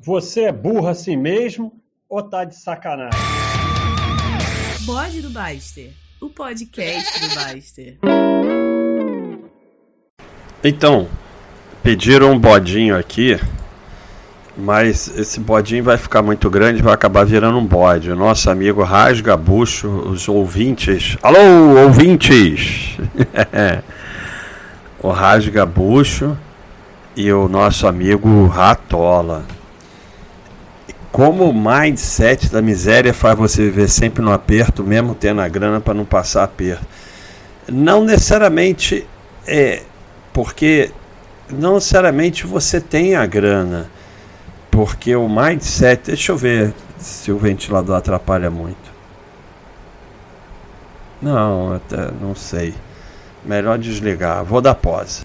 Você é burro assim mesmo ou tá de sacanagem? Bode do Baster, o podcast do Baster. Então, pediram um bodinho aqui, mas esse bodinho vai ficar muito grande, vai acabar virando um bode. O nosso amigo Rasga Bucho, os ouvintes. Alô, ouvintes! o Rasga Bucho e o nosso amigo Ratola. Como o mindset da miséria faz você viver sempre no aperto, mesmo tendo a grana para não passar aperto? Não necessariamente é porque não necessariamente você tem a grana, porque o mindset, deixa eu ver se o ventilador atrapalha muito. Não, até não sei. Melhor desligar. Vou dar pause.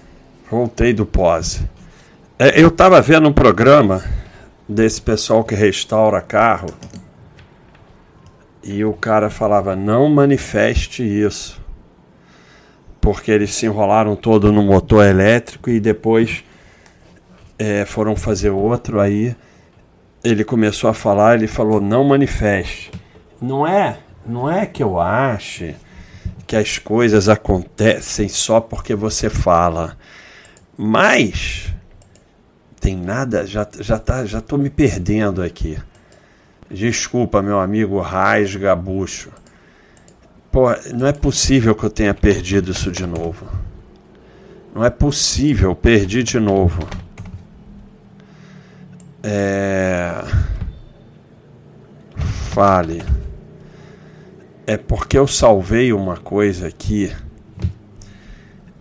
Voltei do pause. É, eu estava vendo um programa desse pessoal que restaura carro e o cara falava: não manifeste isso, porque eles se enrolaram todo no motor elétrico e depois é, foram fazer outro. Aí ele começou a falar, ele falou: não manifeste. Não é, não é que eu ache que as coisas acontecem só porque você fala, mas tem nada, já, já, tá, já tô me perdendo aqui. Desculpa, meu amigo Raiz Gabucho. Pô, não é possível que eu tenha perdido isso de novo. Não é possível, perdi de novo. É... Fale. É porque eu salvei uma coisa aqui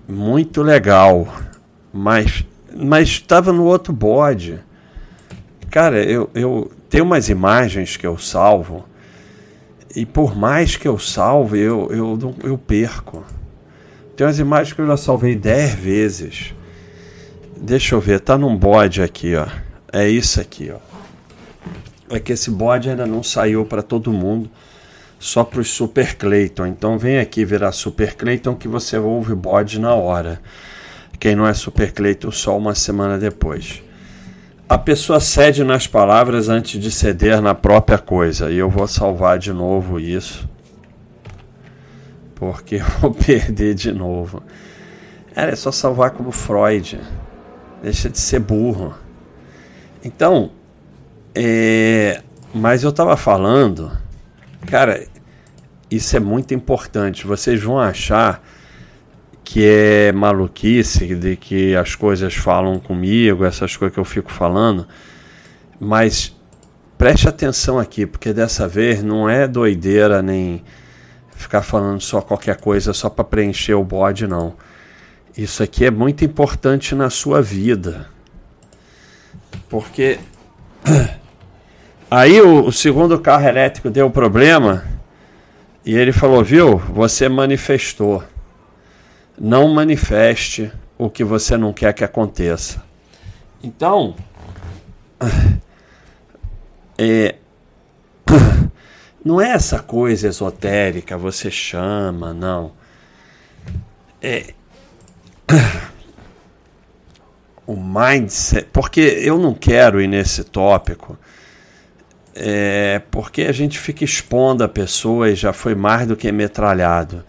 muito legal, mas mas estava no outro bode. Cara, eu, eu tenho umas imagens que eu salvo e por mais que eu salve, eu, eu, eu perco. Tem umas imagens que eu já salvei 10 vezes. Deixa eu ver, tá num bode aqui, ó. É isso aqui, ó. É que esse bode ainda não saiu para todo mundo, só para os Super Clayton. Então vem aqui virar Super Clayton que você ouve o bode na hora. Quem não é Super Cleiton só uma semana depois. A pessoa cede nas palavras antes de ceder na própria coisa. E eu vou salvar de novo isso. Porque eu vou perder de novo. Era é só salvar como Freud. Deixa de ser burro. Então, é... mas eu estava falando, cara, isso é muito importante. Vocês vão achar que é maluquice, de que as coisas falam comigo, essas coisas que eu fico falando, mas preste atenção aqui, porque dessa vez não é doideira nem ficar falando só qualquer coisa só para preencher o bode, não. Isso aqui é muito importante na sua vida. Porque aí o, o segundo carro elétrico deu problema e ele falou: Viu, você manifestou não manifeste o que você não quer que aconteça. Então, é, não é essa coisa esotérica, você chama, não. É, o mindset, porque eu não quero ir nesse tópico, é, porque a gente fica expondo a pessoa e já foi mais do que metralhado.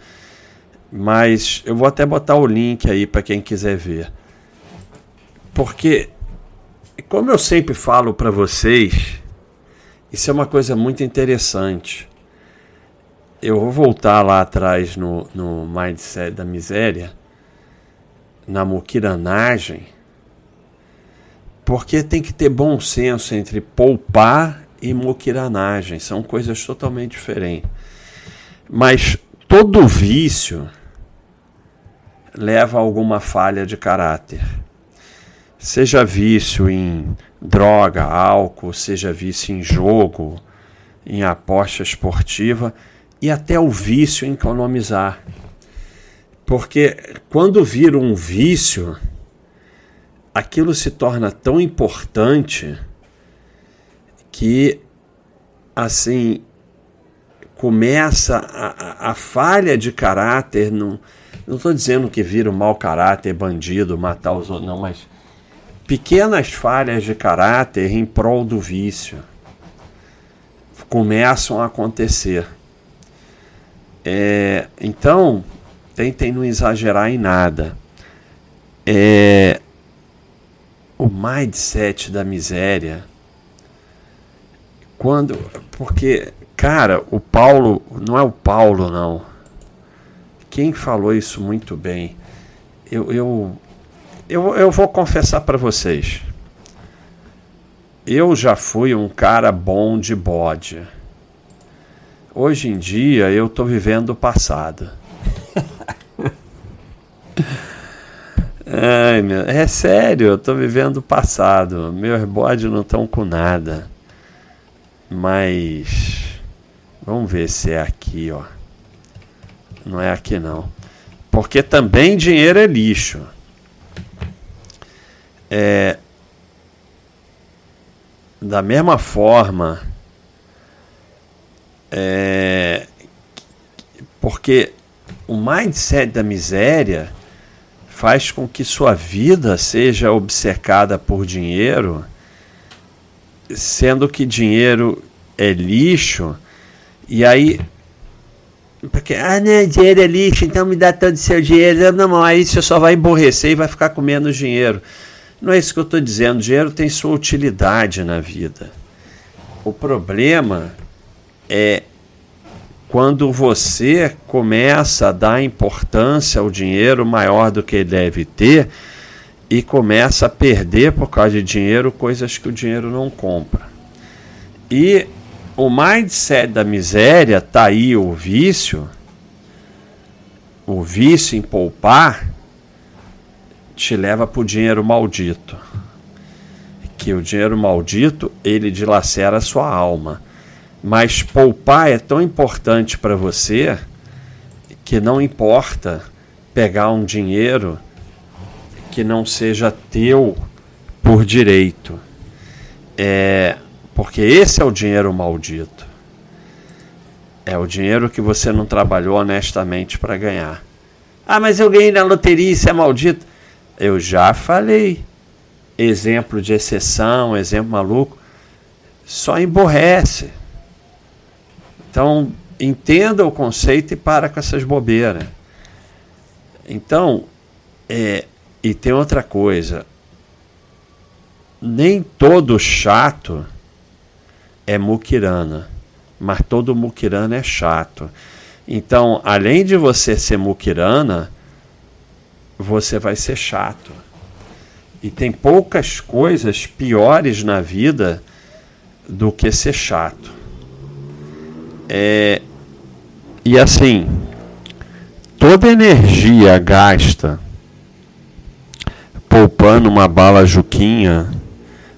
Mas eu vou até botar o link aí para quem quiser ver. Porque, como eu sempre falo para vocês, isso é uma coisa muito interessante. Eu vou voltar lá atrás no, no Mindset da Miséria, na muquiranagem, porque tem que ter bom senso entre poupar e muquiranagem. São coisas totalmente diferentes. Mas todo vício leva a alguma falha de caráter. Seja vício em droga, álcool, seja vício em jogo, em aposta esportiva e até o vício em economizar. Porque quando vira um vício, aquilo se torna tão importante que assim começa a, a, a falha de caráter no, não estou dizendo que vira um mau caráter, bandido, matar os outros, não, mas pequenas falhas de caráter em prol do vício começam a acontecer. É, então, tentem não exagerar em nada. É, o mindset da miséria, quando, porque, cara, o Paulo, não é o Paulo, não. Quem falou isso muito bem? Eu, eu, eu, eu vou confessar para vocês. Eu já fui um cara bom de bode. Hoje em dia eu tô vivendo o passado. Ai, meu, é sério, eu tô vivendo o passado. Meus bodes não estão com nada. Mas vamos ver se é aqui, ó. Não é aqui não. Porque também dinheiro é lixo. É, da mesma forma, é, porque o mindset da miséria faz com que sua vida seja obcecada por dinheiro, sendo que dinheiro é lixo, e aí. Porque, ah, né, dinheiro é lixo, então me dá todo o seu dinheiro. Não, não, aí você só vai emborrecer e vai ficar com menos dinheiro. Não é isso que eu estou dizendo. O dinheiro tem sua utilidade na vida. O problema é quando você começa a dar importância ao dinheiro maior do que deve ter e começa a perder por causa de dinheiro coisas que o dinheiro não compra. E o mindset da miséria tá aí o vício, o vício em poupar te leva para o dinheiro maldito. Que o dinheiro maldito ele dilacera a sua alma. Mas poupar é tão importante para você que não importa pegar um dinheiro que não seja teu por direito. É, porque esse é o dinheiro maldito. É o dinheiro que você não trabalhou honestamente para ganhar. Ah, mas eu ganhei na loteria, isso é maldito. Eu já falei. Exemplo de exceção, exemplo maluco, só emborrece. Então, entenda o conceito e para com essas bobeiras. Então, é, e tem outra coisa. Nem todo chato é muquirana, mas todo muquirana é chato. Então, além de você ser muquirana, você vai ser chato. E tem poucas coisas piores na vida do que ser chato. É, e assim, toda energia gasta poupando uma bala juquinha,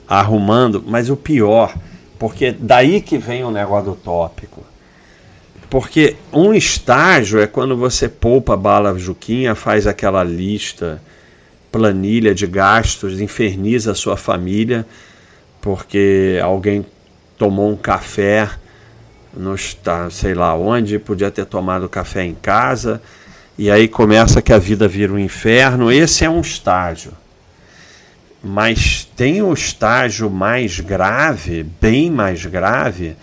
arrumando, mas o pior, porque daí que vem o negócio do tópico. Porque um estágio é quando você poupa bala juquinha, faz aquela lista, planilha de gastos, inferniza a sua família, porque alguém tomou um café está, sei lá onde, podia ter tomado café em casa, e aí começa que a vida vira um inferno. Esse é um estágio. Mas tem o estágio mais grave, bem mais grave,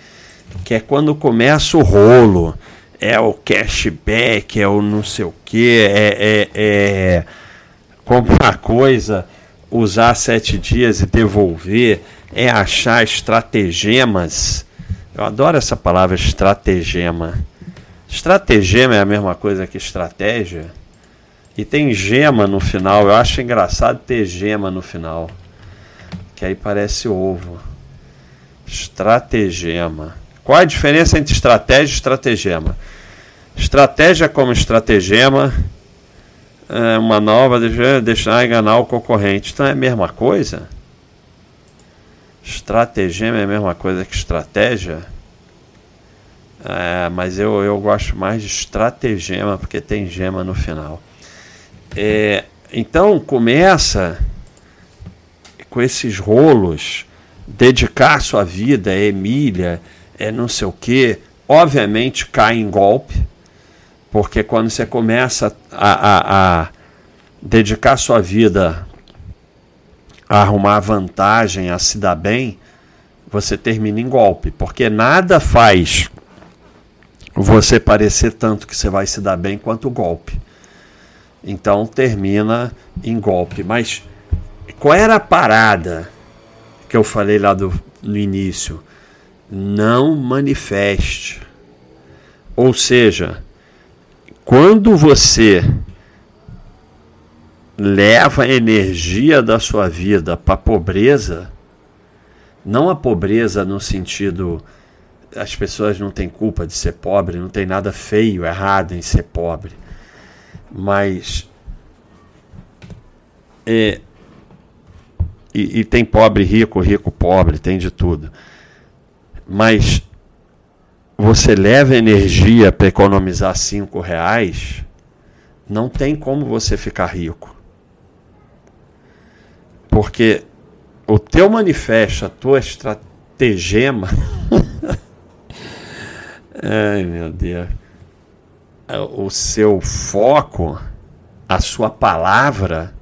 que é quando começa o rolo. É o cashback, é o não sei o que, é, é, é comprar coisa, usar sete dias e devolver, é achar estratagemas eu adoro essa palavra estratagema. Estratagema é a mesma coisa que estratégia. E tem gema no final. Eu acho engraçado ter gema no final. Que aí parece ovo. Estratagema. Qual a diferença entre estratégia e estratagema? Estratégia como estratagema é uma nova deixar enganar o concorrente. Então é a mesma coisa? Estratagema é a mesma coisa que estratégia? É, mas eu, eu gosto mais de estratagema porque tem gema no final. É, então começa com esses rolos, dedicar sua vida Emília, é não sei o que, obviamente cai em golpe, porque quando você começa a, a, a dedicar sua vida a arrumar vantagem, a se dar bem, você termina em golpe, porque nada faz você parecer tanto que você vai se dar bem quanto o golpe. Então termina em golpe. Mas qual era a parada que eu falei lá do, no início? Não manifeste. Ou seja, quando você leva a energia da sua vida para a pobreza, não a pobreza no sentido as pessoas não têm culpa de ser pobre, não tem nada feio, errado em ser pobre. Mas é, e, e tem pobre rico, rico pobre, tem de tudo. Mas você leva energia para economizar cinco reais, não tem como você ficar rico. Porque o teu manifesto, a tua estratagema. Ai meu Deus. O seu foco, a sua palavra,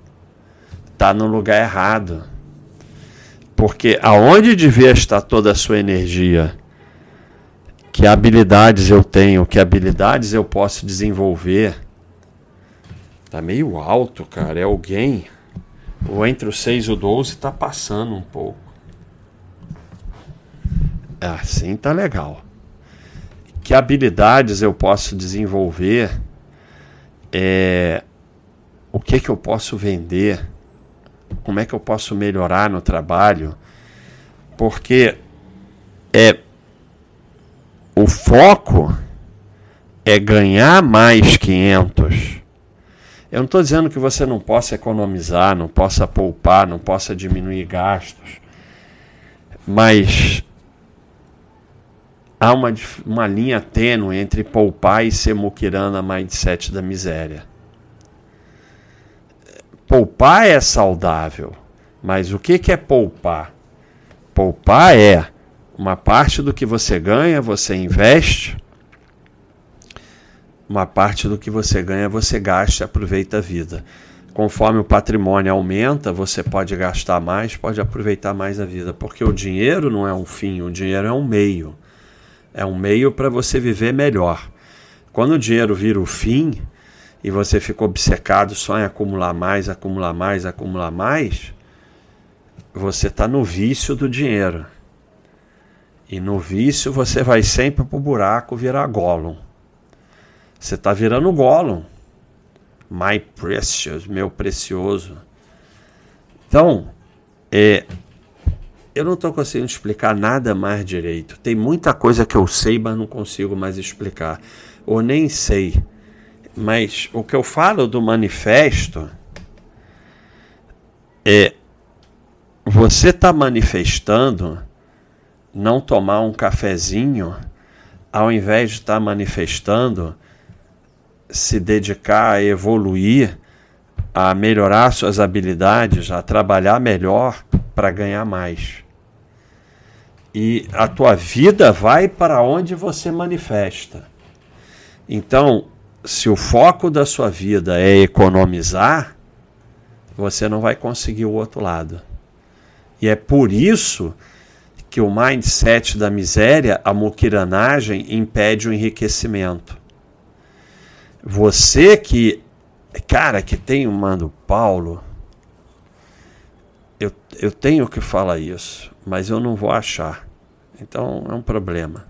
está no lugar errado. Porque aonde devia estar toda a sua energia? Que habilidades eu tenho, que habilidades eu posso desenvolver? Tá meio alto, cara. É alguém ou entre o 6 e o 12 está passando um pouco. Assim tá legal. Que habilidades eu posso desenvolver? É, o que que eu posso vender? Como é que eu posso melhorar no trabalho? Porque é o foco é ganhar mais 500 eu não estou dizendo que você não possa economizar, não possa poupar, não possa diminuir gastos, mas há uma, uma linha tênue entre poupar e ser muquirana mindset da miséria. Poupar é saudável, mas o que, que é poupar? Poupar é uma parte do que você ganha, você investe uma parte do que você ganha você gasta e aproveita a vida. Conforme o patrimônio aumenta, você pode gastar mais, pode aproveitar mais a vida, porque o dinheiro não é um fim, o dinheiro é um meio. É um meio para você viver melhor. Quando o dinheiro vira o fim e você fica obcecado só em acumular mais, acumular mais, acumular mais, você está no vício do dinheiro. E no vício você vai sempre para o buraco virar Gollum. Você está virando Gollum. My precious, meu precioso. Então, é, eu não estou conseguindo explicar nada mais direito. Tem muita coisa que eu sei, mas não consigo mais explicar. Ou nem sei. Mas o que eu falo do manifesto é você está manifestando não tomar um cafezinho ao invés de estar tá manifestando se dedicar a evoluir, a melhorar suas habilidades, a trabalhar melhor para ganhar mais. E a tua vida vai para onde você manifesta. Então, se o foco da sua vida é economizar, você não vai conseguir o outro lado. E é por isso que o mindset da miséria, a muquiranagem, impede o enriquecimento. Você que, cara, que tem o mando Paulo, eu, tenho que falar isso, mas eu não vou achar. Então é um problema.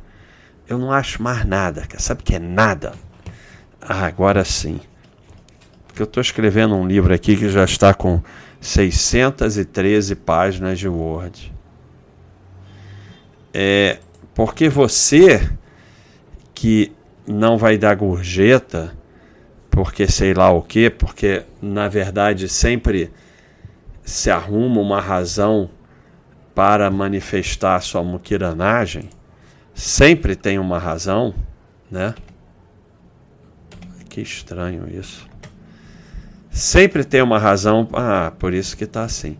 Eu não acho mais nada. Sabe o que é nada? Ah, agora sim. Porque eu estou escrevendo um livro aqui que já está com 613 páginas de Word. É porque você que não vai dar gorjeta porque sei lá o que, porque na verdade sempre se arruma uma razão para manifestar sua muquiranagem, sempre tem uma razão, né? Que estranho isso. Sempre tem uma razão, ah, por isso que está assim.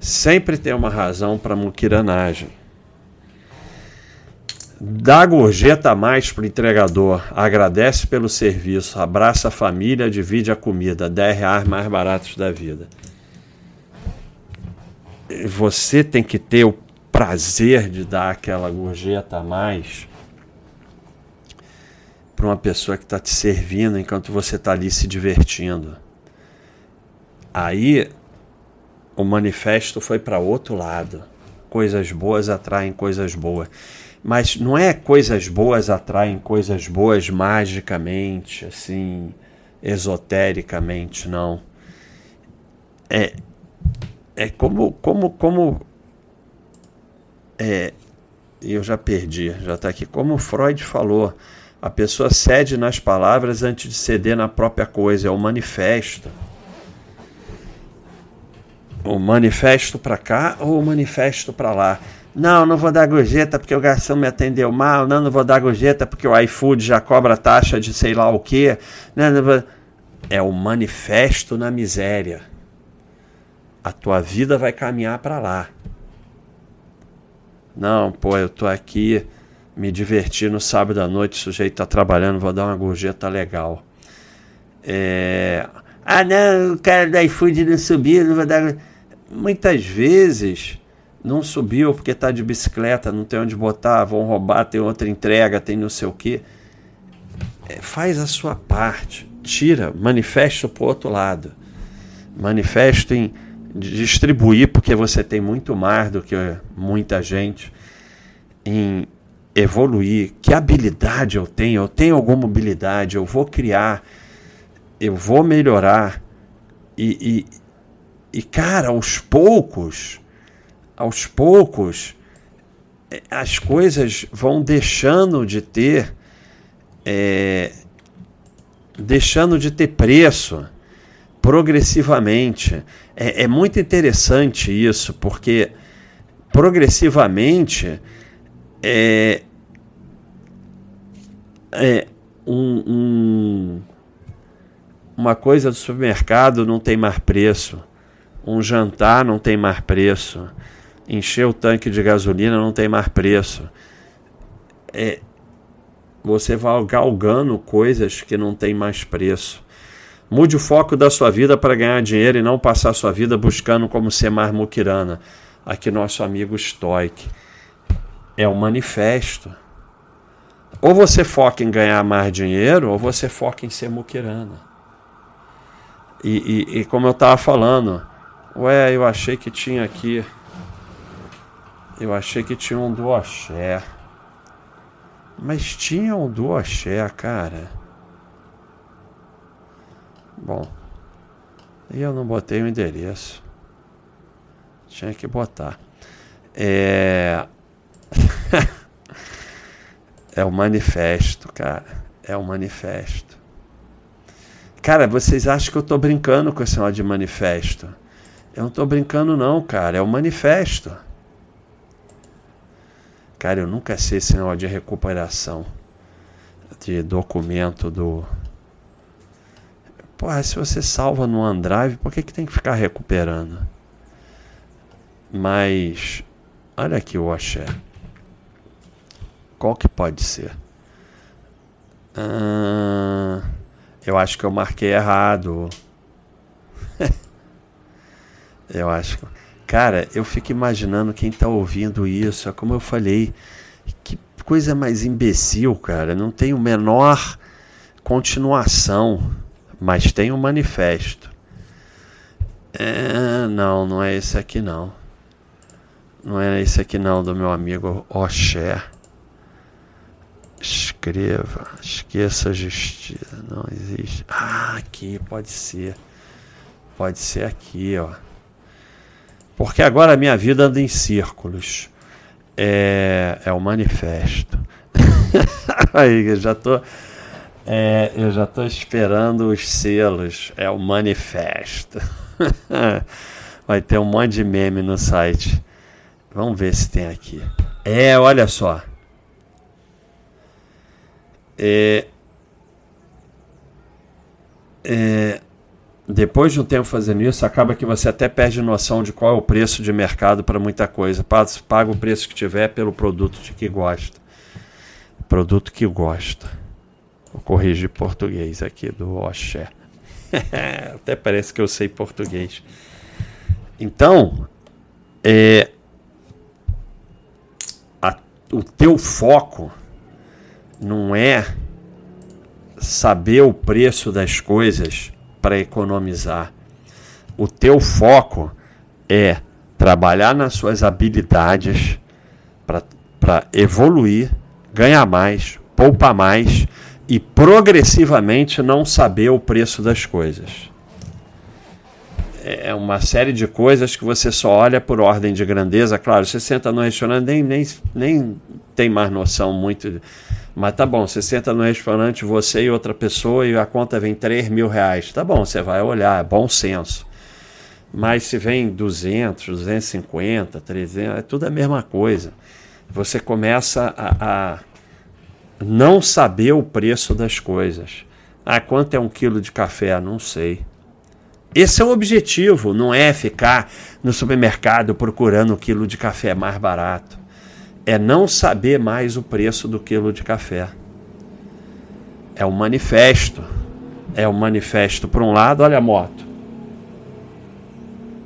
Sempre tem uma razão para muquiranagem. Dá gorjeta a mais pro entregador, agradece pelo serviço, abraça a família, divide a comida, 10 reais mais baratos da vida. Você tem que ter o prazer de dar aquela gorjeta a mais para uma pessoa que está te servindo enquanto você está ali se divertindo. Aí o manifesto foi para outro lado. Coisas boas atraem coisas boas. Mas não é coisas boas atraem coisas boas magicamente, assim, esotericamente, não. É, é como, como, como é, eu já perdi, já está aqui. Como Freud falou, a pessoa cede nas palavras antes de ceder na própria coisa, é o manifesto. O manifesto para cá ou o manifesto para lá. Não, não vou dar gorjeta porque o garçom me atendeu mal. Não, não vou dar gorjeta porque o iFood já cobra taxa de sei lá o quê. Não, não vou... É o manifesto na miséria. A tua vida vai caminhar para lá. Não, pô, eu tô aqui me divertir no sábado à noite, o sujeito tá trabalhando, vou dar uma gorjeta legal. É... Ah, não, o cara da iFood não subiu, não vou dar. Muitas vezes não subiu porque tá de bicicleta, não tem onde botar, vão roubar, tem outra entrega, tem não sei o quê. É, faz a sua parte, tira, manifesta pro outro lado. Manifesto em distribuir, porque você tem muito mais do que muita gente, em evoluir. Que habilidade eu tenho? Eu tenho alguma habilidade, eu vou criar, eu vou melhorar. E, e, e cara, aos poucos, aos poucos, eh, as coisas vão deixando de ter. É, deixando de ter preço progressivamente. É, é muito interessante isso, porque progressivamente é, é um, um, uma coisa do supermercado não tem mais preço, um jantar não tem mais preço, encher o tanque de gasolina não tem mais preço. É, você vai galgando coisas que não tem mais preço. Mude o foco da sua vida para ganhar dinheiro e não passar sua vida buscando como ser mais muquirana. Aqui nosso amigo Stoic. É o manifesto. Ou você foca em ganhar mais dinheiro, ou você foca em ser muquirana. E, e, e como eu estava falando, ué, eu achei que tinha aqui. Eu achei que tinha um do axé. Mas tinha um do axé, cara. Bom, e eu não botei o endereço. Tinha que botar. É. é o manifesto, cara. É o manifesto. Cara, vocês acham que eu tô brincando com esse negócio de manifesto? Eu não tô brincando, não, cara. É o manifesto. Cara, eu nunca sei esse negócio de recuperação de documento do Porra, se você salva no OneDrive, por que, que tem que ficar recuperando? Mas, olha aqui o axé. Qual que pode ser? Ah, eu acho que eu marquei errado. eu acho que. Cara, eu fico imaginando quem tá ouvindo isso. É como eu falei. Que coisa mais imbecil, cara. Não tem o menor continuação mas tem um manifesto. É, não, não é esse aqui não. Não é esse aqui não, do meu amigo Oxé. Escreva, esqueça a justiça, não existe. Ah, aqui, pode ser. Pode ser aqui, ó. Porque agora a minha vida anda em círculos. É, é o manifesto. Aí, já tô é, eu já estou esperando os selos. É o manifesto. Vai ter um monte de meme no site. Vamos ver se tem aqui. É, olha só. É, é, depois de um tempo fazendo isso, acaba que você até perde noção de qual é o preço de mercado para muita coisa. Paga o preço que tiver pelo produto de que gosta. Produto que gosta. Vou corrigir português aqui do Oxé. Até parece que eu sei português. Então, é, a, o teu foco não é saber o preço das coisas para economizar. O teu foco é trabalhar nas suas habilidades para evoluir, ganhar mais, poupar mais e progressivamente não saber o preço das coisas. É uma série de coisas que você só olha por ordem de grandeza. Claro, você senta no restaurante, nem, nem, nem tem mais noção muito. Mas tá bom, você senta no restaurante, você e outra pessoa, e a conta vem 3 mil reais. Tá bom, você vai olhar, é bom senso. Mas se vem 200, 250, 300, é tudo a mesma coisa. Você começa a, a não saber o preço das coisas. Ah, quanto é um quilo de café? Não sei. Esse é o objetivo, não é ficar no supermercado procurando um quilo de café mais barato. É não saber mais o preço do quilo de café. É um manifesto. É um manifesto para um lado, olha a moto.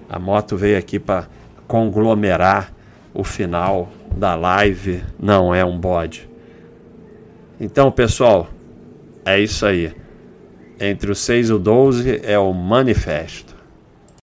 A moto veio aqui para conglomerar o final da live, não é um bode. Então, pessoal, é isso aí. Entre o 6 e o 12 é o manifesto.